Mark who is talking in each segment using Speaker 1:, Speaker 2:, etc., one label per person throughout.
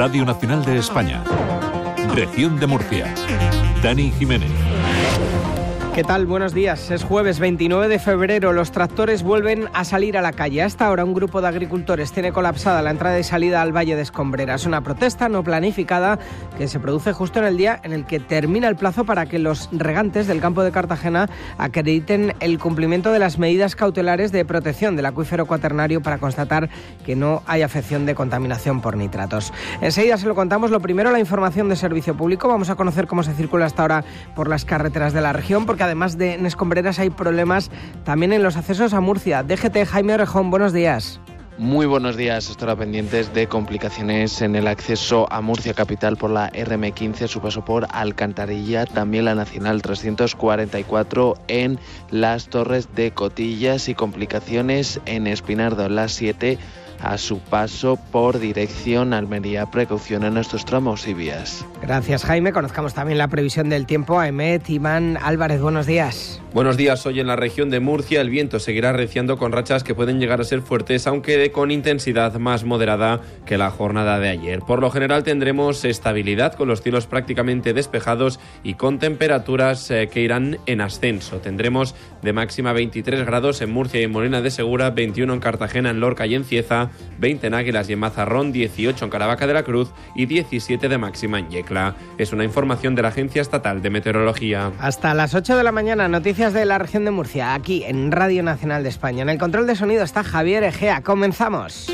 Speaker 1: Radio Nacional de España. Región de Murcia. Dani Jiménez.
Speaker 2: ¿Qué tal? Buenos días. Es jueves 29 de febrero. Los tractores vuelven a salir a la calle. Hasta ahora un grupo de agricultores tiene colapsada la entrada y salida al Valle de Escombreras. Una protesta no planificada que se produce justo en el día en el que termina el plazo para que los regantes del campo de Cartagena acrediten el cumplimiento de las medidas cautelares de protección del acuífero cuaternario para constatar que no hay afección de contaminación por nitratos. Enseguida se lo contamos. Lo primero, la información de servicio público. Vamos a conocer cómo se circula hasta ahora por las carreteras de la región, porque además de en Escombreras hay problemas también en los accesos a Murcia. DGT Jaime Orejón, buenos días.
Speaker 3: Muy buenos días, estará pendientes de complicaciones en el acceso a Murcia Capital por la RM15, su paso por Alcantarilla, también la Nacional 344 en las Torres de Cotillas y complicaciones en Espinardo, las 7 a su paso por dirección Almería. Precaución en estos tramos y vías.
Speaker 2: Gracias Jaime, conozcamos también la previsión del tiempo. Aemet, Iván Álvarez, buenos días.
Speaker 4: Buenos días. Hoy en la región de Murcia el viento seguirá reciando con rachas que pueden llegar a ser fuertes, aunque con intensidad más moderada que la jornada de ayer. Por lo general tendremos estabilidad con los cielos prácticamente despejados y con temperaturas eh, que irán en ascenso. Tendremos de máxima 23 grados en Murcia y en Molina de Segura, 21 en Cartagena, en Lorca y en Cieza, 20 en Águilas y en Mazarrón, 18 en Caravaca de la Cruz y 17 de máxima en Yecla. Es una información de la Agencia Estatal de Meteorología.
Speaker 2: Hasta las 8 de la mañana, noticias de la región de Murcia, aquí en Radio Nacional de España. En el control de sonido está Javier Egea. Comenzamos.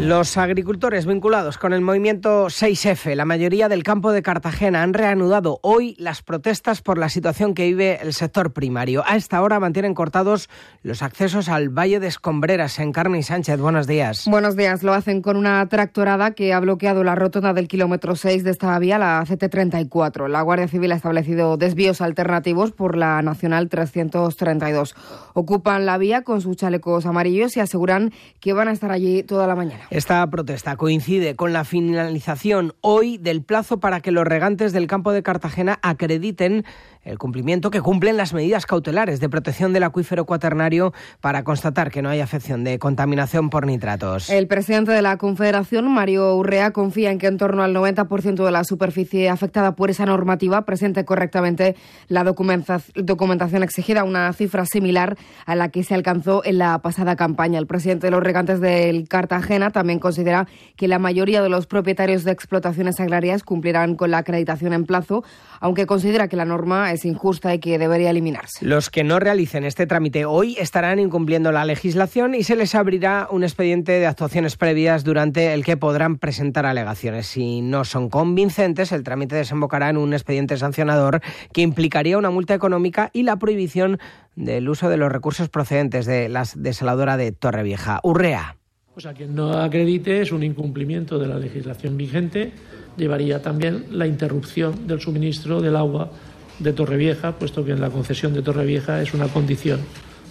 Speaker 2: Los agricultores vinculados con el movimiento 6F, la mayoría del campo de Cartagena, han reanudado hoy las protestas por la situación que vive el sector primario. A esta hora mantienen cortados los accesos al Valle de Escombreras. En Carmen Sánchez, buenos días.
Speaker 5: Buenos días. Lo hacen con una tractorada que ha bloqueado la rotonda del kilómetro 6 de esta vía, la CT34. La Guardia Civil ha establecido desvíos alternativos por la Nacional 332. Ocupan la vía con sus chalecos amarillos y aseguran que van a estar allí toda la mañana.
Speaker 2: Esta protesta coincide con la finalización hoy del plazo para que los regantes del campo de Cartagena acrediten el cumplimiento que cumplen las medidas cautelares de protección del acuífero cuaternario para constatar que no hay afección de contaminación por nitratos.
Speaker 5: El presidente de la Confederación, Mario Urrea, confía en que en torno al 90% de la superficie afectada por esa normativa presente correctamente la documentación exigida, una cifra similar a la que se alcanzó en la pasada campaña. El presidente de los regantes del Cartagena también considera que la mayoría de los propietarios de explotaciones agrarias cumplirán con la acreditación en plazo, aunque considera que la norma es injusta y que debería eliminarse.
Speaker 2: Los que no realicen este trámite hoy estarán incumpliendo la legislación y se les abrirá un expediente de actuaciones previas durante el que podrán presentar alegaciones. Si no son convincentes, el trámite desembocará en un expediente sancionador que implicaría una multa económica y la prohibición del uso de los recursos procedentes de la desaladora de Torrevieja. Urrea.
Speaker 6: Pues a quien no acredite es un incumplimiento de la legislación vigente, llevaría también la interrupción del suministro del agua de Torrevieja, puesto que en la concesión de Torrevieja es una condición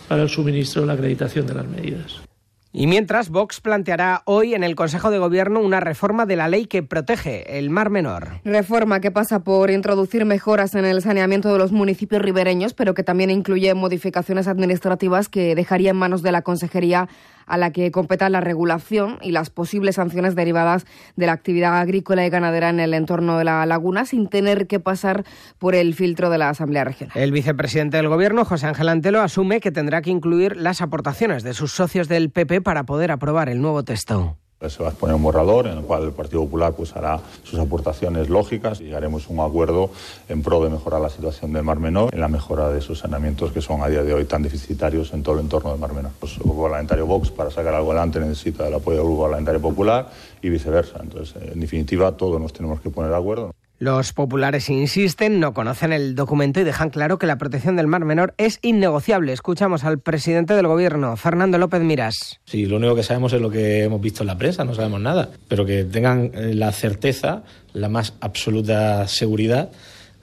Speaker 6: para el suministro de la acreditación de las medidas.
Speaker 2: Y mientras, Vox planteará hoy en el Consejo de Gobierno una reforma de la ley que protege el Mar Menor.
Speaker 5: Reforma que pasa por introducir mejoras en el saneamiento de los municipios ribereños, pero que también incluye modificaciones administrativas que dejaría en manos de la Consejería a la que competa la regulación y las posibles sanciones derivadas de la actividad agrícola y ganadera en el entorno de la laguna sin tener que pasar por el filtro de la Asamblea Regional.
Speaker 2: El vicepresidente del Gobierno, José Ángel Antelo, asume que tendrá que incluir las aportaciones de sus socios del PP para poder aprobar el nuevo texto.
Speaker 7: Se va a exponer un borrador en el cual el Partido Popular pues, hará sus aportaciones lógicas y llegaremos a un acuerdo en pro de mejorar la situación del Mar Menor, en la mejora de esos saneamientos que son a día de hoy tan deficitarios en todo el entorno del Mar Menor. Pues, el Grupo Parlamentario Vox, para sacar algo adelante, necesita el apoyo del Grupo Parlamentario Popular y viceversa. Entonces, en definitiva, todos nos tenemos que poner de acuerdo.
Speaker 2: Los populares insisten, no conocen el documento y dejan claro que la protección del Mar Menor es innegociable. Escuchamos al presidente del Gobierno, Fernando López Miras.
Speaker 8: Sí, lo único que sabemos es lo que hemos visto en la prensa, no sabemos nada. Pero que tengan eh, la certeza, la más absoluta seguridad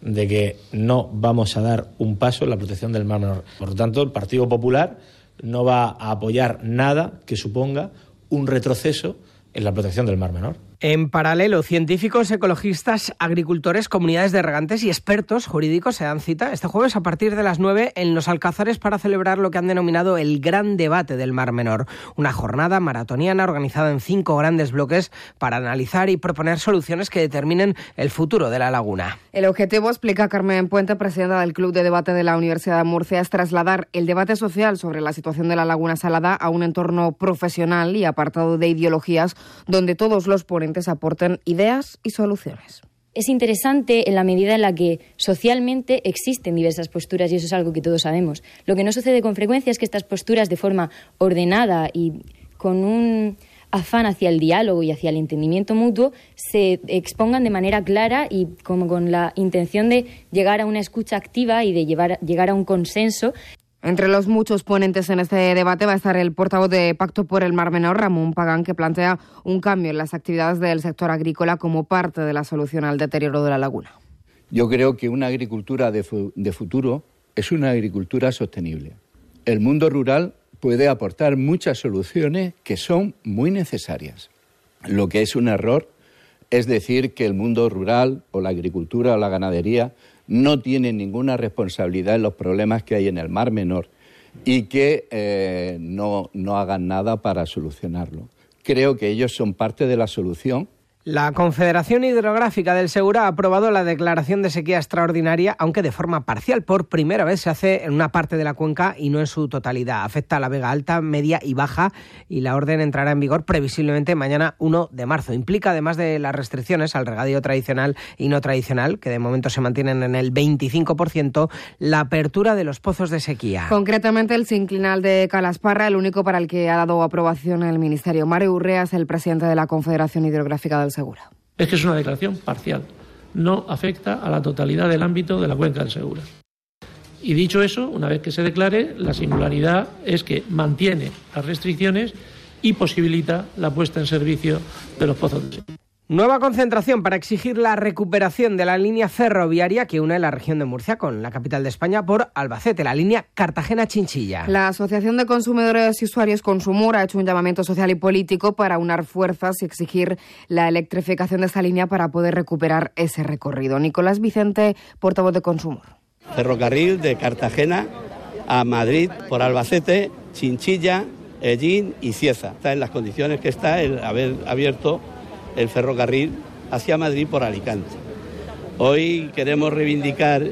Speaker 8: de que no vamos a dar un paso en la protección del Mar Menor. Por lo tanto, el Partido Popular no va a apoyar nada que suponga un retroceso en la protección del Mar Menor.
Speaker 2: En paralelo, científicos, ecologistas, agricultores, comunidades de regantes y expertos jurídicos se dan cita este jueves a partir de las 9 en los Alcázares para celebrar lo que han denominado el Gran Debate del Mar Menor, una jornada maratoniana organizada en cinco grandes bloques para analizar y proponer soluciones que determinen el futuro de la laguna.
Speaker 5: El objetivo, explica Carmen Puente, presidenta del Club de Debate de la Universidad de Murcia, es trasladar el debate social sobre la situación de la laguna salada a un entorno profesional y apartado de ideologías donde todos los ponentes aporten ideas y soluciones
Speaker 9: es interesante en la medida en la que socialmente existen diversas posturas y eso es algo que todos sabemos. Lo que no sucede con frecuencia es que estas posturas de forma ordenada y con un afán hacia el diálogo y hacia el entendimiento mutuo se expongan de manera clara y como con la intención de llegar a una escucha activa y de llegar a un consenso.
Speaker 5: Entre los muchos ponentes en este debate va a estar el portavoz de Pacto por el Mar Menor, Ramón Pagán, que plantea un cambio en las actividades del sector agrícola como parte de la solución al deterioro de la laguna.
Speaker 10: Yo creo que una agricultura de, futuro es una agricultura sostenible. El mundo rural puede aportar muchas soluciones que son muy necesarias. Lo que es un error es decir que el mundo rural o la agricultura o la ganadería no tienen ninguna responsabilidad en los problemas que hay en el Mar Menor y que eh, no, no hagan nada para solucionarlo. Creo que ellos son parte de la solución
Speaker 2: la Confederación Hidrográfica del Segura ha aprobado la declaración de sequía extraordinaria, aunque de forma parcial. Por primera vez se hace en una parte de la cuenca y no en su totalidad. Afecta a la Vega Alta, Media y Baja y la orden entrará en vigor previsiblemente mañana 1 de marzo. Implica, además de las restricciones al regadío tradicional y no tradicional, que de momento se mantienen en el 25%, la apertura de los pozos de sequía.
Speaker 5: Concretamente el sinclinal de Calasparra, el único para el que ha dado aprobación el Ministerio. Mario Urrea es el presidente de la Confederación Hidrográfica del
Speaker 6: Es que es una declaración parcial. No afecta a la totalidad del ámbito de la cuenca del Segura. Y dicho eso, una vez que se declare, la singularidad es que mantiene las restricciones y posibilita la puesta en servicio de los pozos de.
Speaker 2: Nueva concentración para exigir la recuperación de la línea ferroviaria que une la región de Murcia con la capital de España por Albacete, la línea Cartagena-Chinchilla.
Speaker 5: La Asociación de Consumidores y Usuarios Consumur ha hecho un llamamiento social y político para unar fuerzas y exigir la electrificación de esta línea para poder recuperar ese recorrido. Nicolás Vicente, portavoz de Consumur.
Speaker 11: Ferrocarril de Cartagena a Madrid por Albacete, Chinchilla, Ellín y Cieza. Está en las condiciones que está el haber abierto el ferrocarril hacia Madrid por Alicante. Hoy queremos reivindicar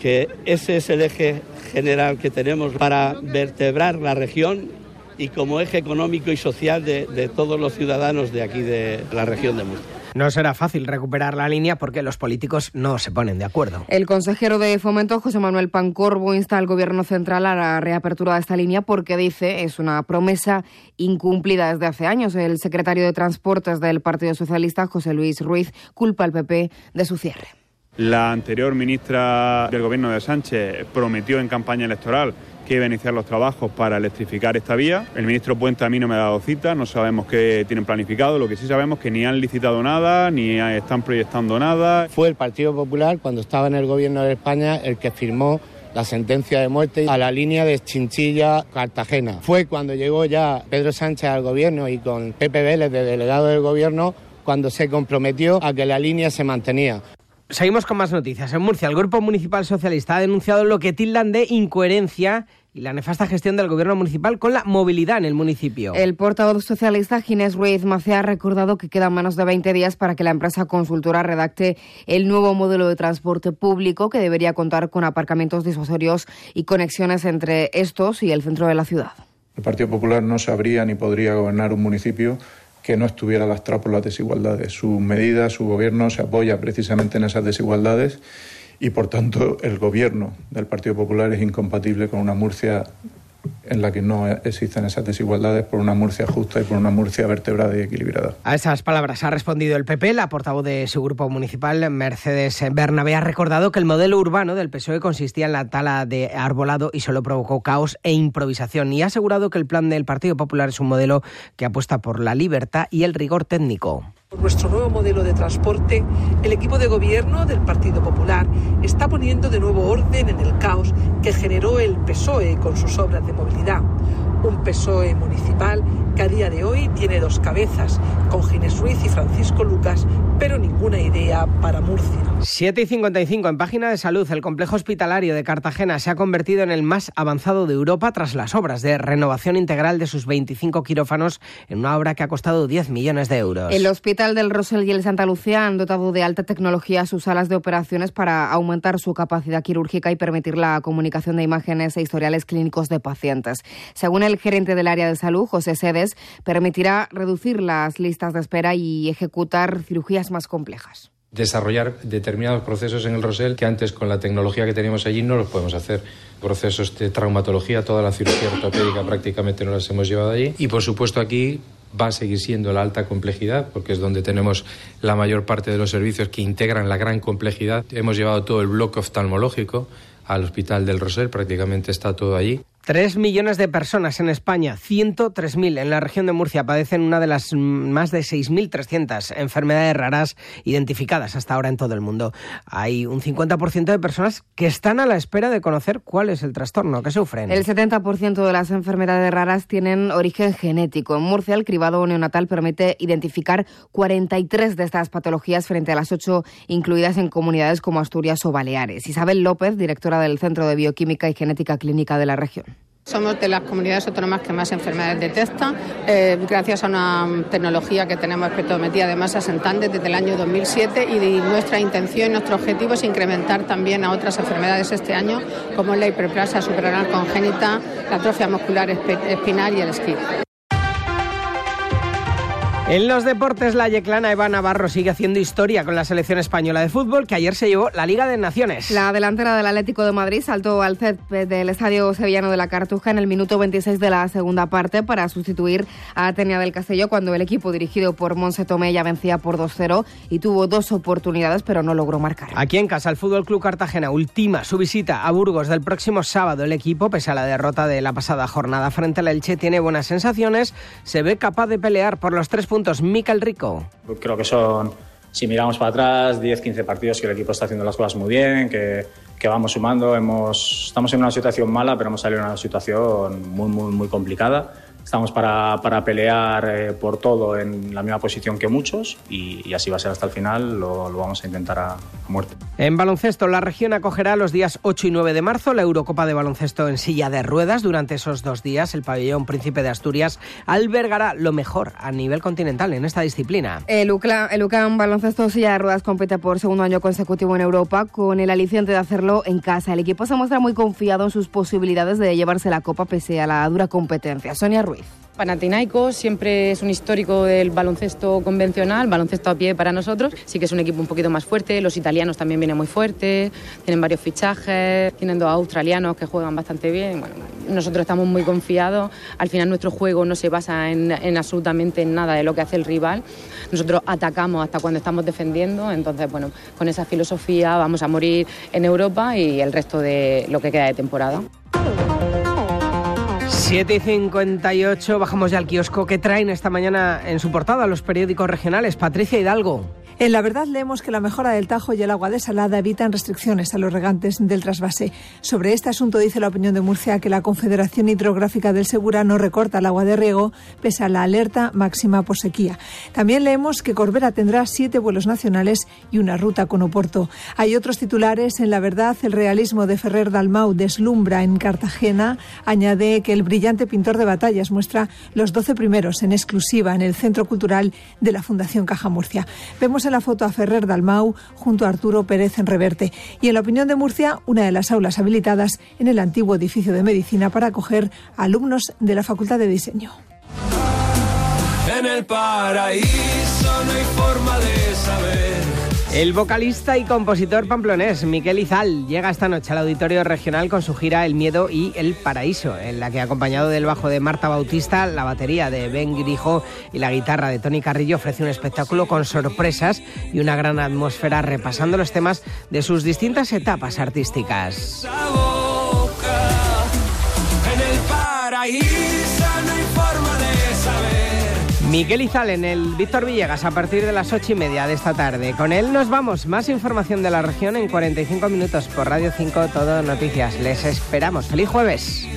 Speaker 11: que ese es el eje general que tenemos para vertebrar la región y como eje económico y social de, todos los ciudadanos de aquí de la región de Murcia.
Speaker 2: No será fácil recuperar la línea porque los políticos no se ponen de acuerdo.
Speaker 5: El consejero de Fomento, José Manuel Pancorbo, insta al Gobierno central a la reapertura de esta línea porque dice es una promesa incumplida desde hace años. El secretario de Transportes del Partido Socialista, José Luis Ruiz, culpa al PP de su cierre.
Speaker 12: La anterior ministra del Gobierno de Sánchez prometió en campaña electoral que iba a iniciar los trabajos para electrificar esta vía. El ministro Puente a mí no me ha dado cita, no sabemos qué tienen planificado, lo que sí sabemos es que ni han licitado nada, ni están proyectando nada.
Speaker 13: Fue el Partido Popular, cuando estaba en el gobierno de España, el que firmó la sentencia de muerte a la línea de Chinchilla-Cartagena. Fue cuando llegó ya Pedro Sánchez al gobierno y con Pepe Vélez de delegado del gobierno cuando se comprometió a que la línea se mantenía.
Speaker 2: Seguimos con más noticias. En Murcia, el Grupo Municipal Socialista ha denunciado lo que tildan de incoherencia y la nefasta gestión del gobierno municipal con la movilidad en el municipio.
Speaker 5: El portavoz socialista Ginés Ruiz Macea ha recordado que quedan menos de 20 días para que la empresa consultora redacte el nuevo modelo de transporte público que debería contar con aparcamientos disuasorios y conexiones entre estos y el centro de la ciudad.
Speaker 14: El Partido Popular no sabría ni podría gobernar un municipio que no estuviera lastrado por las desigualdades. Su medida, su gobierno se apoya precisamente en esas desigualdades y, por tanto, el gobierno del Partido Popular es incompatible con una Murcia en la que no existen esas desigualdades por una Murcia justa y por una Murcia vertebrada y equilibrada.
Speaker 2: A esas palabras ha respondido el PP. La portavoz de su grupo municipal, Mercedes Bernabé, ha recordado que el modelo urbano del PSOE consistía en la tala de arbolado y solo provocó caos e improvisación. Y ha asegurado que el plan del Partido Popular es un modelo que apuesta por la libertad y el rigor técnico.
Speaker 15: Nuestro nuevo modelo de transporte, el equipo de gobierno del Partido Popular está poniendo de nuevo orden en el caos que generó el PSOE con sus obras de movilidad. Un PSOE municipal que a día de hoy tiene dos cabezas, con Ginés Ruiz y Francisco Lucas, pero ninguna idea para Murcia.
Speaker 2: 7 y 55 en página de salud. El complejo hospitalario de Cartagena se ha convertido en el más avanzado de Europa tras las obras de renovación integral de sus 25 quirófanos en una obra que ha costado 10 millones de euros.
Speaker 5: El Hospital del Rosell y el Santa Lucía han dotado de alta tecnología sus salas de operaciones para aumentar su capacidad quirúrgica y permitir la comunicación de imágenes e historiales clínicos de pacientes. Según el gerente del área de salud, José Sedes, permitirá reducir las listas de espera y ejecutar cirugías más complejas
Speaker 16: desarrollar determinados procesos en el Rosell que antes con la tecnología que teníamos allí no los podemos hacer. Procesos de traumatología, toda la cirugía ortopédica prácticamente no las hemos llevado allí. Y por supuesto aquí va a seguir siendo la alta complejidad, porque es donde tenemos la mayor parte de los servicios que integran la gran complejidad. Hemos llevado todo el bloque oftalmológico al Hospital del Rosell, prácticamente está todo allí.
Speaker 2: Tres millones de personas en España, 103.000 en la región de Murcia padecen una de las más de 6.300 enfermedades raras identificadas hasta ahora en todo el mundo. Hay un 50% de personas que están a la espera de conocer cuál es el trastorno que sufren.
Speaker 5: El 70% de las enfermedades raras tienen origen genético. En Murcia, el cribado neonatal permite identificar 43 de estas patologías frente a las 8 incluidas en comunidades como Asturias o Baleares. Isabel López, directora del Centro de Bioquímica y Genética Clínica de la región.
Speaker 17: Somos de las comunidades autónomas que más enfermedades detectan, eh, gracias a una tecnología que tenemos espectrometría de masas en desde el año 2007 y nuestra intención y nuestro objetivo es incrementar también a otras enfermedades este año, como la hiperplasia suprarrenal congénita, la atrofia muscular espinal y el esquí.
Speaker 2: En los deportes, la yeclana Eva Navarro sigue haciendo historia con la selección española de fútbol que ayer se llevó la Liga de Naciones.
Speaker 5: La delantera del Atlético de Madrid saltó al césped del Estadio Sevillano de la Cartuja en el minuto 26 de la segunda parte para sustituir a Atenia del Castelló cuando el equipo dirigido por Monse Tomé ya vencía por 2-0 y tuvo dos oportunidades pero no logró marcar.
Speaker 2: Aquí en casa, el Fútbol Club Cartagena ultima su visita a Burgos del próximo sábado. El equipo, pese a la derrota de la pasada jornada frente al Elche, tiene buenas sensaciones, se ve capaz de pelear por los tres puntos puntos. Rico.
Speaker 18: Creo que son, si miramos para atrás, 10-15 partidos que el equipo está haciendo las cosas muy bien, que, que vamos sumando. Hemos, estamos en una situación mala, pero hemos salido en una situación muy, muy, muy complicada Estamos para, para pelear eh, por todo en la misma posición que muchos y, así va a ser hasta el final, lo, lo vamos a intentar a, muerte.
Speaker 2: En baloncesto, la región acogerá los días 8 y 9 de marzo la Eurocopa de Baloncesto en silla de ruedas. Durante esos dos días, el pabellón Príncipe de Asturias albergará lo mejor a nivel continental en esta disciplina.
Speaker 5: El UCLA, el UCAM Baloncesto Silla de Ruedas compite por segundo año consecutivo en Europa con el aliciente de hacerlo en casa. El equipo se muestra muy confiado en sus posibilidades de llevarse la copa pese a la dura competencia. Sonia Ruiz.
Speaker 19: Panathinaikos siempre es un histórico del baloncesto convencional, baloncesto a pie para nosotros. Sí que es un equipo un poquito más fuerte. Los italianos también vienen muy fuertes, tienen varios fichajes, tienen dos australianos que juegan bastante bien. Bueno, nosotros estamos muy confiados. Al final nuestro juego no se basa en, en absolutamente nada de lo que hace el rival. Nosotros atacamos hasta cuando estamos defendiendo. Entonces, bueno, con esa filosofía vamos a morir en Europa y el resto de lo que queda de temporada.
Speaker 2: 7 y 58, bajamos ya al kiosco. que traen esta mañana en su portada los periódicos regionales? Patricia Hidalgo.
Speaker 20: En la verdad leemos que la mejora del Tajo y el agua desalada evitan restricciones a los regantes del trasvase. Sobre este asunto dice la opinión de Murcia que la Confederación Hidrográfica del Segura no recorta el agua de riego pese a la alerta máxima por sequía. También leemos que Corbera tendrá siete vuelos nacionales y una ruta con Oporto. Hay otros titulares. En la verdad, el realismo de Ferrer Dalmau deslumbra en Cartagena. Añade que el brillante pintor de batallas muestra los doce primeros en exclusiva en el Centro Cultural de la Fundación Caja Murcia. Vemos la foto a Ferrer Dalmau junto a Arturo Pérez en Reverte. Y en la opinión de Murcia, una de las aulas habilitadas en el antiguo edificio de medicina para acoger alumnos de la Facultad de Diseño.
Speaker 21: En el paraíso no hay forma de saber
Speaker 2: el vocalista y compositor pamplonés Miquel Izal llega esta noche al Auditorio Regional con su gira El Miedo y El Paraíso, en la que acompañado del bajo de Marta Bautista, la batería de Ben Grijo y la guitarra de Tony Carrillo ofrece un espectáculo con sorpresas y una gran atmósfera repasando los temas de sus distintas etapas artísticas. En el paraíso Miguel Izal en el Víctor Villegas a partir de las ocho y media de esta tarde. Con él nos vamos. Más información de la región en 45 minutos por Radio 5 Todo Noticias. Les esperamos. ¡Feliz jueves!